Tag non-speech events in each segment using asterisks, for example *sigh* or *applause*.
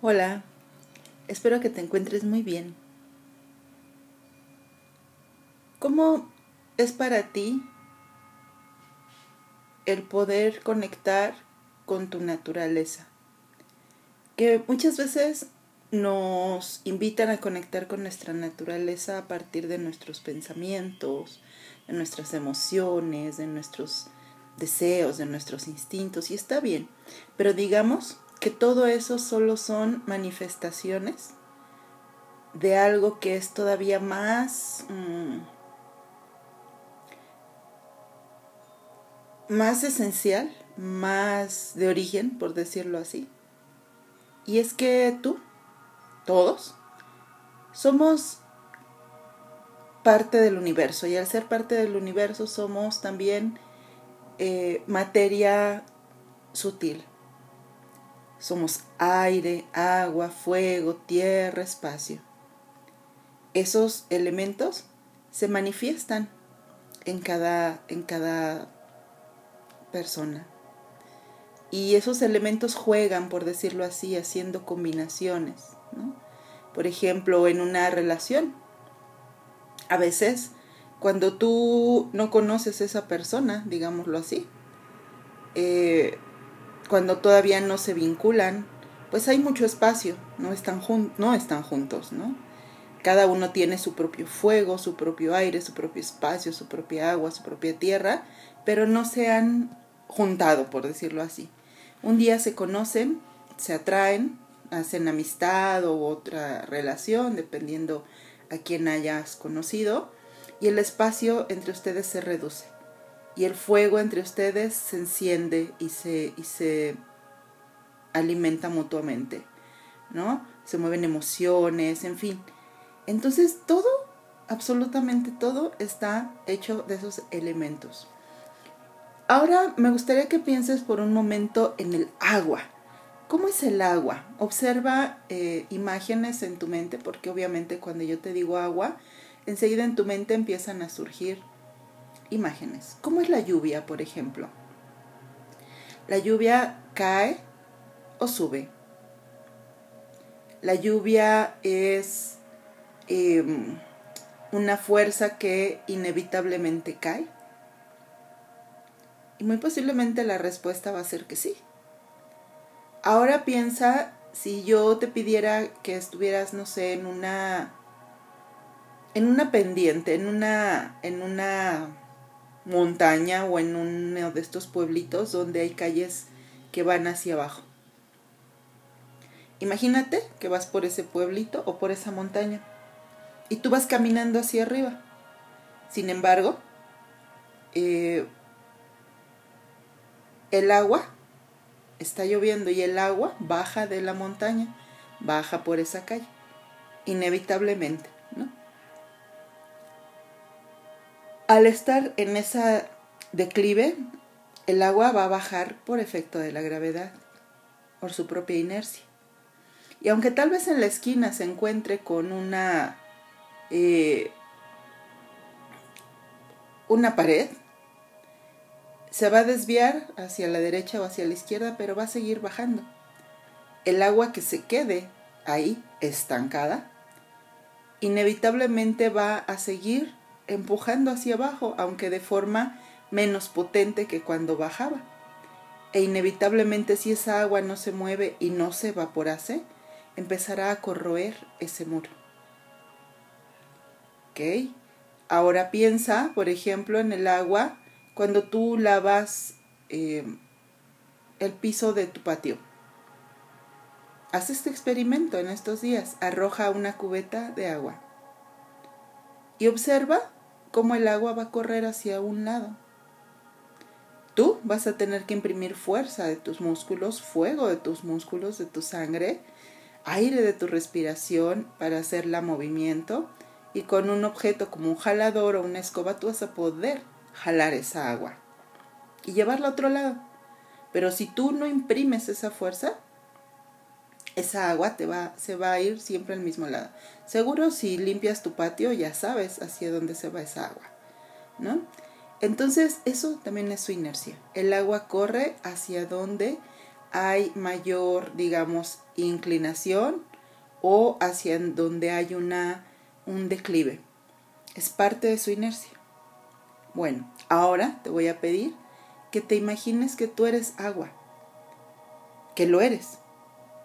Hola, espero que te encuentres muy bien. ¿Cómo es para ti el poder conectar con tu naturaleza? Que muchas veces nos invitan a conectar con nuestra naturaleza a partir de nuestros pensamientos, de nuestras emociones, de nuestros deseos, de nuestros instintos, y está bien, pero digamos todo eso solo son manifestaciones de algo que es todavía más... Mm, más esencial, más de origen, por decirlo así. Y es que tú, todos, somos parte del universo y al ser parte del universo somos también eh, materia sutil. Somos aire, agua, fuego, tierra, espacio. Esos elementos se manifiestan en cada, en cada persona. Y esos elementos juegan, por decirlo así, haciendo combinaciones. Por ejemplo, en una relación. A veces, cuando tú no conoces a esa persona, digámoslo así, eh, cuando todavía no se vinculan, pues hay mucho espacio, no están, no están juntos, ¿no? Cada uno tiene su propio fuego, su propio aire, su propio espacio, su propia agua, su propia tierra, pero no se han juntado, por decirlo así. Un día se conocen, se atraen, hacen amistad o otra relación, dependiendo a quién hayas conocido, y el espacio entre ustedes se reduce. Y el fuego entre ustedes se enciende y se, y se alimenta mutuamente, ¿no? Se mueven emociones, en fin. Entonces todo, absolutamente todo está hecho de esos elementos. Ahora me gustaría que pienses por un momento en el agua. ¿Cómo es el agua? Observa eh, imágenes en tu mente, porque obviamente cuando yo te digo agua, enseguida en tu mente empiezan a surgir imágenes. ¿Cómo es la lluvia, por ejemplo? La lluvia cae o sube. La lluvia es em, una fuerza que inevitablemente cae y muy posiblemente la respuesta va a ser que sí. Ahora piensa si yo te pidiera que estuvieras, no sé, en una en una pendiente, en una en una montaña o en uno de estos pueblitos donde hay calles que van hacia abajo. Imagínate que vas por ese pueblito o por esa montaña y tú vas caminando hacia arriba. Sin embargo, eh, el agua, está lloviendo y el agua baja de la montaña, baja por esa calle, inevitablemente, Al estar en esa declive, el agua va a bajar por efecto de la gravedad, por su propia inercia. Y aunque tal vez en la esquina se encuentre con una, eh, una pared, se va a desviar hacia la derecha o hacia la izquierda, pero va a seguir bajando. El agua que se quede ahí estancada, inevitablemente va a seguir empujando hacia abajo, aunque de forma menos potente que cuando bajaba. E inevitablemente si esa agua no se mueve y no se evaporase, empezará a corroer ese muro. ¿Ok? Ahora piensa, por ejemplo, en el agua cuando tú lavas eh, el piso de tu patio. Haz este experimento en estos días. Arroja una cubeta de agua. Y observa cómo el agua va a correr hacia un lado. Tú vas a tener que imprimir fuerza de tus músculos, fuego de tus músculos, de tu sangre, aire de tu respiración para hacer la movimiento y con un objeto como un jalador o una escoba tú vas a poder jalar esa agua y llevarla a otro lado. Pero si tú no imprimes esa fuerza, esa agua te va, se va a ir siempre al mismo lado. Seguro si limpias tu patio ya sabes hacia dónde se va esa agua, ¿no? Entonces eso también es su inercia. El agua corre hacia donde hay mayor, digamos, inclinación o hacia donde hay una, un declive. Es parte de su inercia. Bueno, ahora te voy a pedir que te imagines que tú eres agua, que lo eres.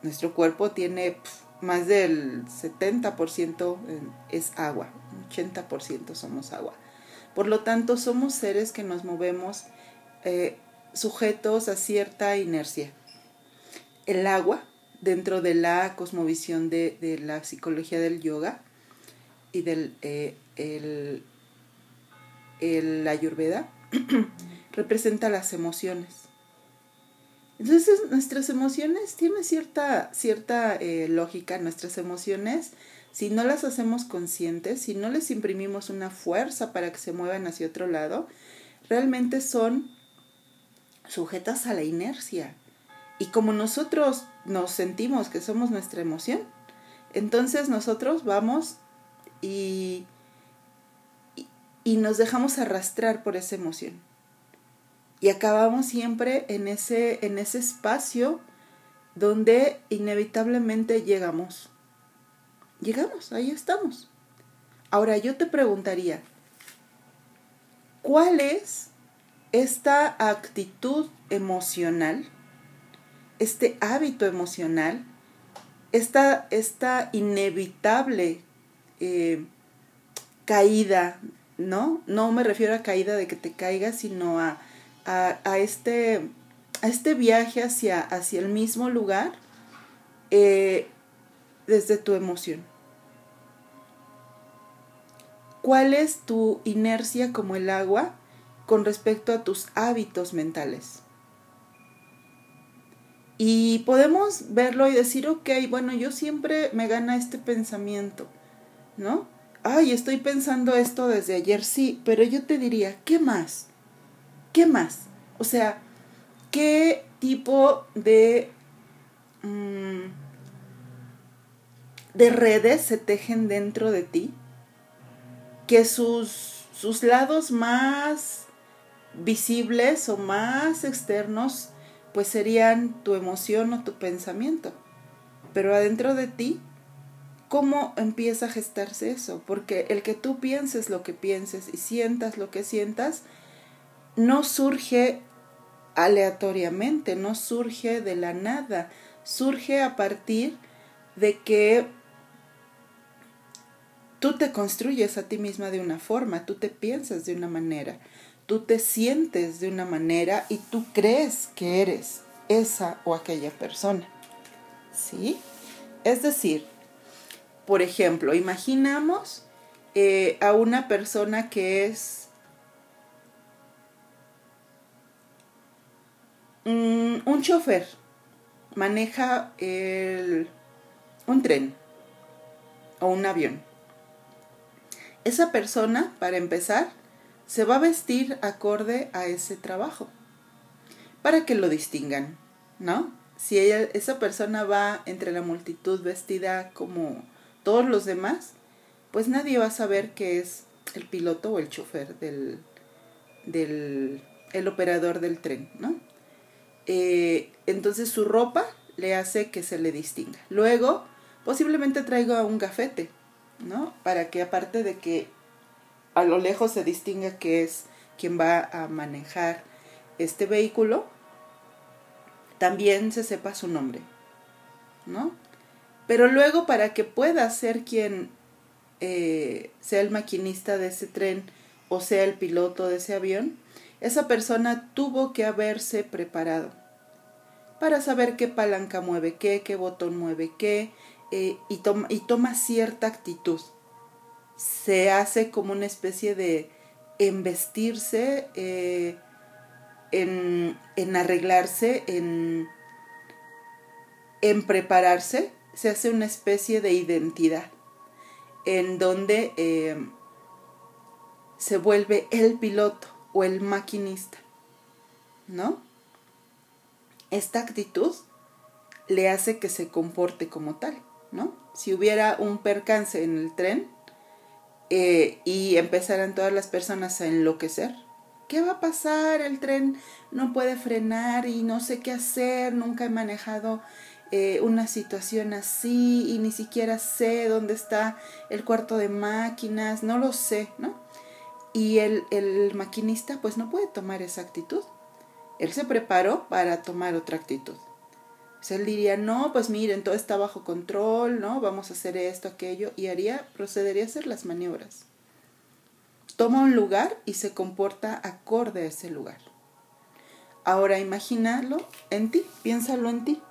Nuestro cuerpo tiene más del 70% es agua, 80% somos agua. Por lo tanto, somos seres que nos movemos eh, sujetos a cierta inercia. El agua, dentro de la cosmovisión de, la psicología del yoga y del eh, el ayurveda, *clears throat* representa las emociones. Entonces nuestras emociones tienen cierta, cierta eh, lógica, nuestras emociones, si no las hacemos conscientes, si no les imprimimos una fuerza para que se muevan hacia otro lado, realmente son sujetas a la inercia. Y como nosotros nos sentimos que somos nuestra emoción, entonces nosotros vamos y, y, nos dejamos arrastrar por esa emoción. Y acabamos siempre en ese, en ese espacio donde inevitablemente llegamos. Llegamos, ahí estamos. Ahora yo te preguntaría, ¿cuál es esta actitud emocional, este hábito emocional, esta, esta inevitable eh, caída, ¿no? No me refiero a caída de que te caigas, sino a, a, este, a este viaje hacia, hacia el mismo lugar eh, desde tu emoción. ¿Cuál es tu inercia como el agua con respecto a tus hábitos mentales. Y podemos verlo y decir, ok, bueno, yo siempre me gana este pensamiento, ¿no? Ay, estoy pensando esto desde ayer, sí, pero yo te diría, ¿qué más? ¿Qué más? O sea, ¿qué tipo de, mm, de redes se tejen dentro de ti? Que sus, sus lados más visibles o más externos, pues serían tu emoción o tu pensamiento. Pero adentro de ti, ¿cómo empieza a gestarse eso? Porque el que tú pienses lo que pienses y sientas lo que sientas, no surge aleatoriamente, no surge de la nada, surge a partir de que tú te construyes a ti misma de una forma, tú te piensas de una manera tú te sientes de una manera y tú crees que eres esa o aquella persona. ¿Sí? Es decir, por ejemplo, imaginamos eh, a una persona que es un chofer, maneja un tren o un avión. Esa persona, para empezar, se va a vestir acorde a ese trabajo para que lo distingan, ¿no? Si esa persona va entre la multitud vestida como todos los demás, pues nadie va a saber que es el piloto o el chofer del, del el operador del tren, ¿no? Eh, entonces su ropa le hace que se le distinga. Luego, posiblemente traiga un gafete, ¿no? Para que aparte de que a lo lejos se distingue que es quien va a manejar este vehículo, también se sepa su nombre, ¿no? Pero luego para que pueda ser quien eh, sea el maquinista de ese tren o sea el piloto de ese avión, esa persona tuvo que haberse preparado para saber qué palanca mueve qué, qué botón mueve qué, eh, y, y toma cierta actitud. Se hace como una especie de embestirse, eh, en, en, arreglarse, en, en, prepararse, se hace una especie de identidad en donde eh, se vuelve el piloto o el maquinista, ¿no? Esta actitud le hace que se comporte como tal, ¿no? Si hubiera un percance en el tren, eh, y empezaran todas las personas a enloquecer, ¿Qué va a pasar? El tren no puede frenar y no sé qué hacer, nunca he manejado eh, una situación así y ni siquiera sé dónde está el cuarto de máquinas, no lo sé, ¿no? Y el, el maquinista pues no puede tomar esa actitud. Él se preparó para tomar otra actitud. Pues él diría, no, pues miren, todo está bajo control, ¿no? Vamos a hacer esto, aquello, y haría, procedería a hacer las maniobras. Toma un lugar y se comporta acorde a ese lugar. Ahora imagínalo en ti, piénsalo en ti.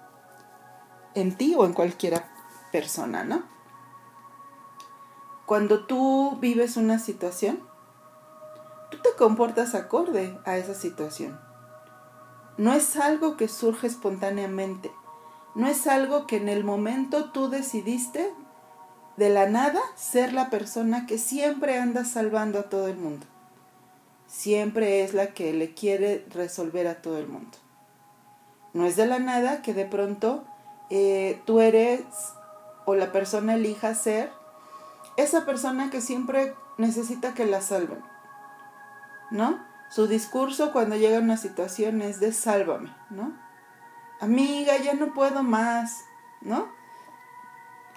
En ti o en cualquiera persona, ¿no? Cuando tú vives una situación, tú te comportas acorde a esa situación. No es algo que surge espontáneamente. No es algo que en el momento tú decidiste de la nada ser la persona que siempre anda salvando a todo el mundo. Siempre es la que le quiere resolver a todo el mundo. No es de la nada que de pronto eh, tú eres o la persona elija ser esa persona que siempre necesita que la salven. ¿No? Su discurso cuando llega una situación es de sálvame, ¿no? Amiga, ya no puedo más, ¿no?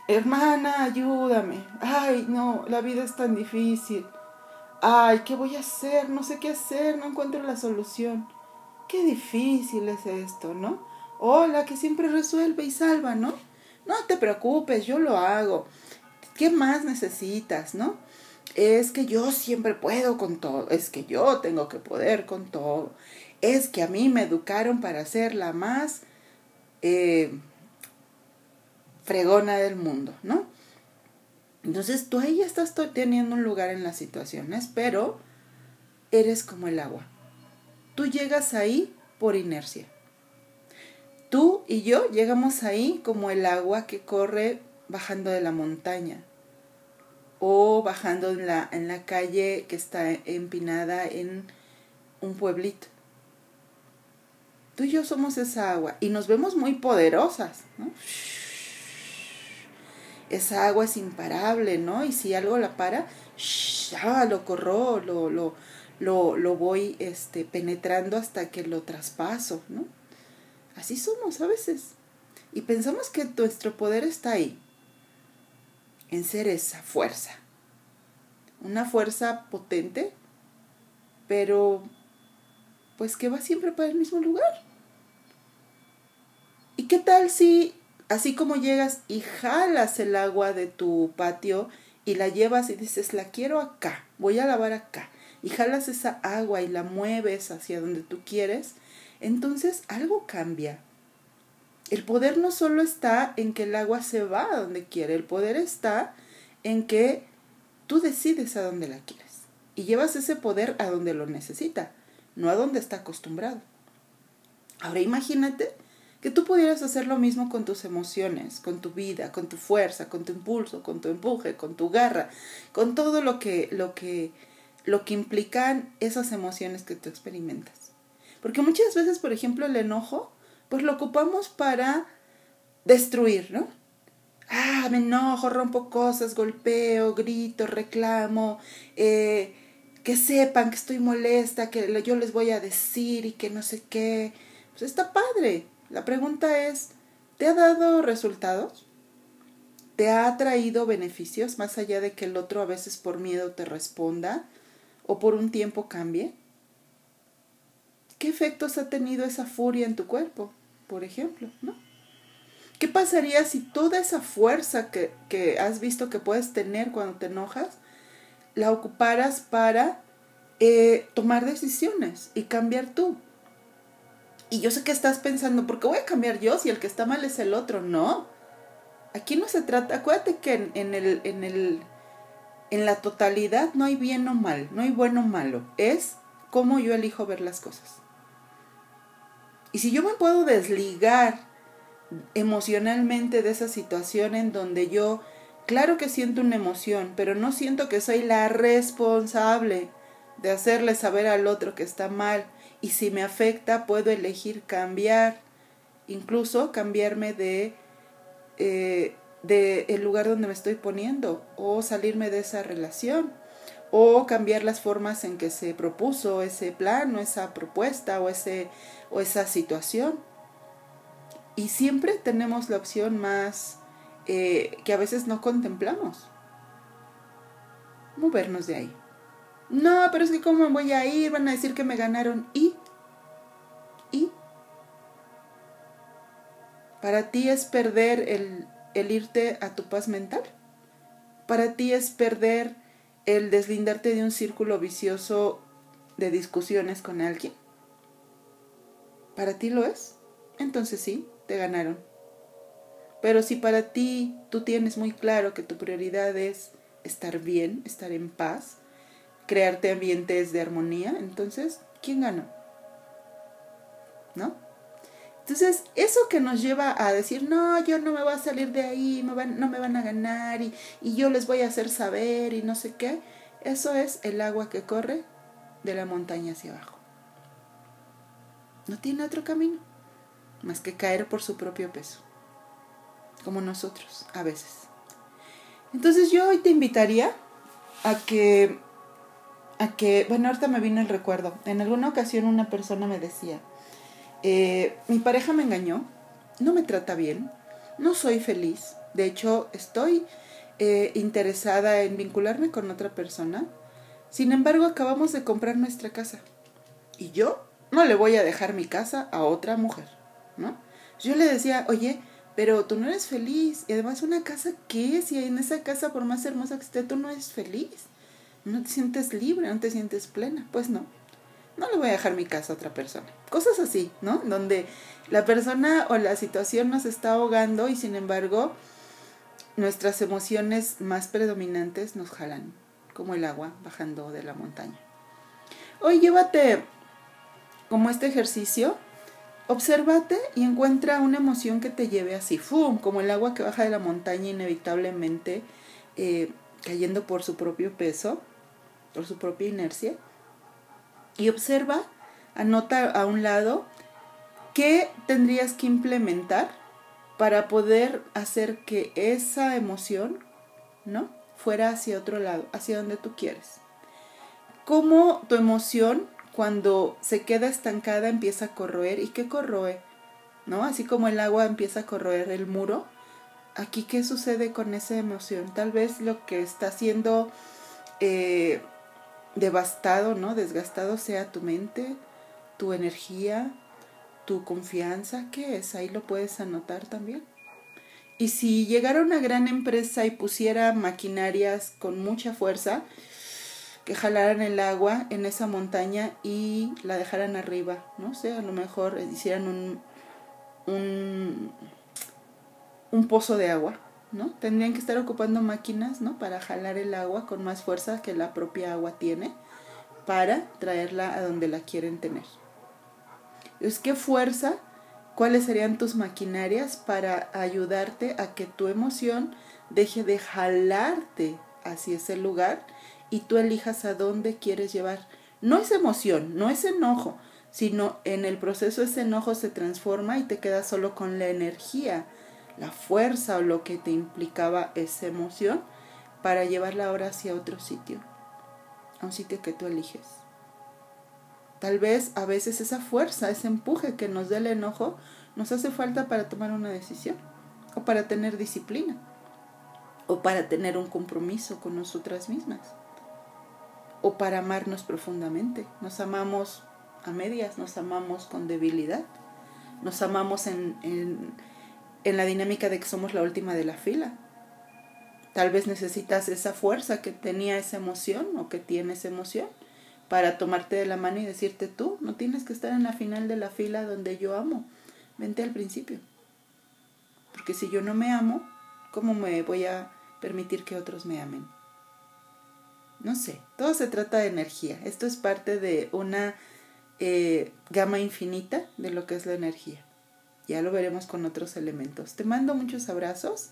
Hermana, ayúdame. Ay, no, la vida es tan difícil. Ay, ¿qué voy a hacer? No sé qué hacer, no encuentro la solución. Qué difícil es esto, ¿no? Hola, que siempre resuelve y salva, ¿no? No te preocupes, yo lo hago. ¿Qué más necesitas, no? Es que yo siempre puedo con todo, es que yo tengo que poder con todo. Es que a mí me educaron para ser la más eh, fregona del mundo, ¿no? Entonces tú ahí ya estás teniendo un lugar en las situaciones, pero eres como el agua. Tú llegas ahí por inercia. Tú y yo llegamos ahí como el agua que corre bajando de la montaña o bajando en la, en la calle que está empinada en un pueblito. Tú y yo somos esa agua y nos vemos muy poderosas, esa agua es imparable, ¿no? Y si algo la para, ya lo corro, lo, lo, lo, lo voy este, penetrando hasta que lo traspaso, ¿no? Así somos a veces. Y pensamos que nuestro poder está ahí, en ser esa fuerza. Una fuerza potente, pero pues que va siempre para el mismo lugar. ¿Y qué tal si así como llegas y jalas el agua de tu patio y la llevas y dices, la quiero acá, voy a lavar acá, y jalas esa agua y la mueves hacia donde tú quieres, entonces algo cambia. El poder no solo está en que el agua se va a donde quiere, el poder está en que tú decides a dónde la quieres y llevas ese poder a donde lo necesita, no a donde está acostumbrado. Ahora imagínate que tú pudieras hacer lo mismo con tus emociones, con tu vida, con tu fuerza, con tu impulso, con tu empuje, con tu garra, con todo lo que, lo que, lo que implican esas emociones que tú experimentas. Porque muchas veces, por ejemplo, el enojo, pues lo ocupamos para destruir, ¿no? Ah, me enojo, rompo cosas, golpeo, grito, reclamo, eh, que sepan que estoy molesta, que yo les voy a decir y que no sé qué. Pues está padre, la pregunta es, ¿te ha dado resultados? ¿Te ha traído beneficios más allá de que el otro a veces por miedo te responda o por un tiempo cambie? ¿Qué efectos ha tenido esa furia en tu cuerpo, por ejemplo? ¿no? ¿Qué pasaría si toda esa fuerza que, que has visto que puedes tener cuando te enojas, la ocuparas para eh, tomar decisiones y cambiar tú? Y yo sé que estás pensando, ¿por qué voy a cambiar yo si el que está mal es el otro? No. Aquí no se trata, acuérdate que en, el, en, el, en la totalidad no hay bien o mal, no hay bueno o malo. Es cómo yo elijo ver las cosas. Y si yo me puedo desligar emocionalmente de esa situación en donde yo, claro que siento una emoción, pero no siento que soy la responsable de hacerle saber al otro que está mal y si me afecta puedo elegir cambiar, incluso cambiarme de, eh, de el lugar donde me estoy poniendo o salirme de esa relación o cambiar las formas en que se propuso ese plan o esa propuesta o, ese, o esa situación. Y siempre tenemos la opción más eh, que a veces no contemplamos. Movernos de ahí. No, pero es que cómo voy a ir, van a decir que me ganaron. ¿Y? ¿Y? Para ti es perder el, el irte a tu paz mental. Para ti es perder el deslindarte de un círculo vicioso de discusiones con alguien. ¿Para ti lo es? Entonces sí, te ganaron. Pero si para ti tú tienes muy claro que tu prioridad es estar bien, estar en paz, crearte ambientes de armonía, entonces, ¿quién ganó? ¿No? Entonces, eso que nos lleva a decir, no, yo no me voy a salir de ahí, no me van a ganar y, y yo les voy a hacer saber y no sé qué, eso es el agua que corre de la montaña hacia abajo. No tiene otro camino más que caer por su propio peso, como nosotros a veces. Entonces yo hoy te invitaría a que a que, bueno, ahorita me vino el recuerdo. En alguna ocasión una persona me decía, eh, mi pareja me engañó, no me trata bien, no soy feliz. De hecho, estoy eh, interesada en vincularme con otra persona. Sin embargo, acabamos de comprar nuestra casa. Y yo no le voy a dejar mi casa a otra mujer, ¿no? Yo le decía, oye, pero tú no eres feliz. Y además, ¿una casa qué? Si en esa casa, por más hermosa que esté, tú no eres feliz no te sientes libre, no te sientes plena. Pues no, no le voy a dejar mi casa a otra persona. Cosas así, ¿no? Donde la persona o la situación nos está ahogando y sin embargo nuestras emociones más predominantes nos jalan, como el agua bajando de la montaña. Hoy llévate como este ejercicio, obsérvate y encuentra una emoción que te lleve así, ¡fum! como el agua que baja de la montaña inevitablemente eh, cayendo por su propio peso por su propia inercia. Y observa, anota a un lado qué tendrías que implementar para poder hacer que esa emoción, ¿no? Fuera hacia otro lado, hacia donde tú quieres. Cómo tu emoción, cuando se queda estancada, empieza a corroer. ¿Y qué corroe? ¿No? Así como el agua empieza a corroer el muro. Aquí, ¿qué sucede con esa emoción? Tal vez lo que está haciendo eh, devastado, ¿no? Desgastado sea tu mente, tu energía, tu confianza, ¿qué es? Ahí lo puedes anotar también. Y si llegara una gran empresa y pusiera maquinarias con mucha fuerza, que jalaran el agua en esa montaña y la dejaran arriba, no sé, a lo mejor hicieran un, un, un pozo de agua ¿no? Tendrían que estar ocupando máquinas, ¿no? Para jalar el agua con más fuerza que la propia agua tiene para traerla a donde la quieren tener. Es ¿qué fuerza? ¿Cuáles serían tus maquinarias para ayudarte a que tu emoción deje de jalarte hacia ese lugar y tú elijas a dónde quieres llevar? No es emoción, no es enojo, sino en el proceso ese enojo se transforma y te quedas solo con la energía la fuerza o lo que te implicaba esa emoción para llevarla ahora hacia otro sitio, a un sitio que tú eliges. Tal vez a veces esa fuerza, ese empuje que nos da el enojo, nos hace falta para tomar una decisión, o para tener disciplina, o para tener un compromiso con nosotras mismas, o para amarnos profundamente. Nos amamos a medias, nos amamos con debilidad, nos amamos en, en en la dinámica de que somos la última de la fila. Tal vez necesitas esa fuerza que tenía esa emoción o que tiene esa emoción para tomarte de la mano y decirte tú, no tienes que estar en la final de la fila donde yo amo, vente al principio. Porque si yo no me amo, ¿cómo me voy a permitir que otros me amen? No sé, todo se trata de energía. Esto es parte de una eh, gama infinita de lo que es la energía. Ya lo veremos con otros elementos. Te mando muchos abrazos,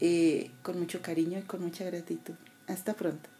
eh, con mucho cariño y con mucha gratitud. Hasta pronto.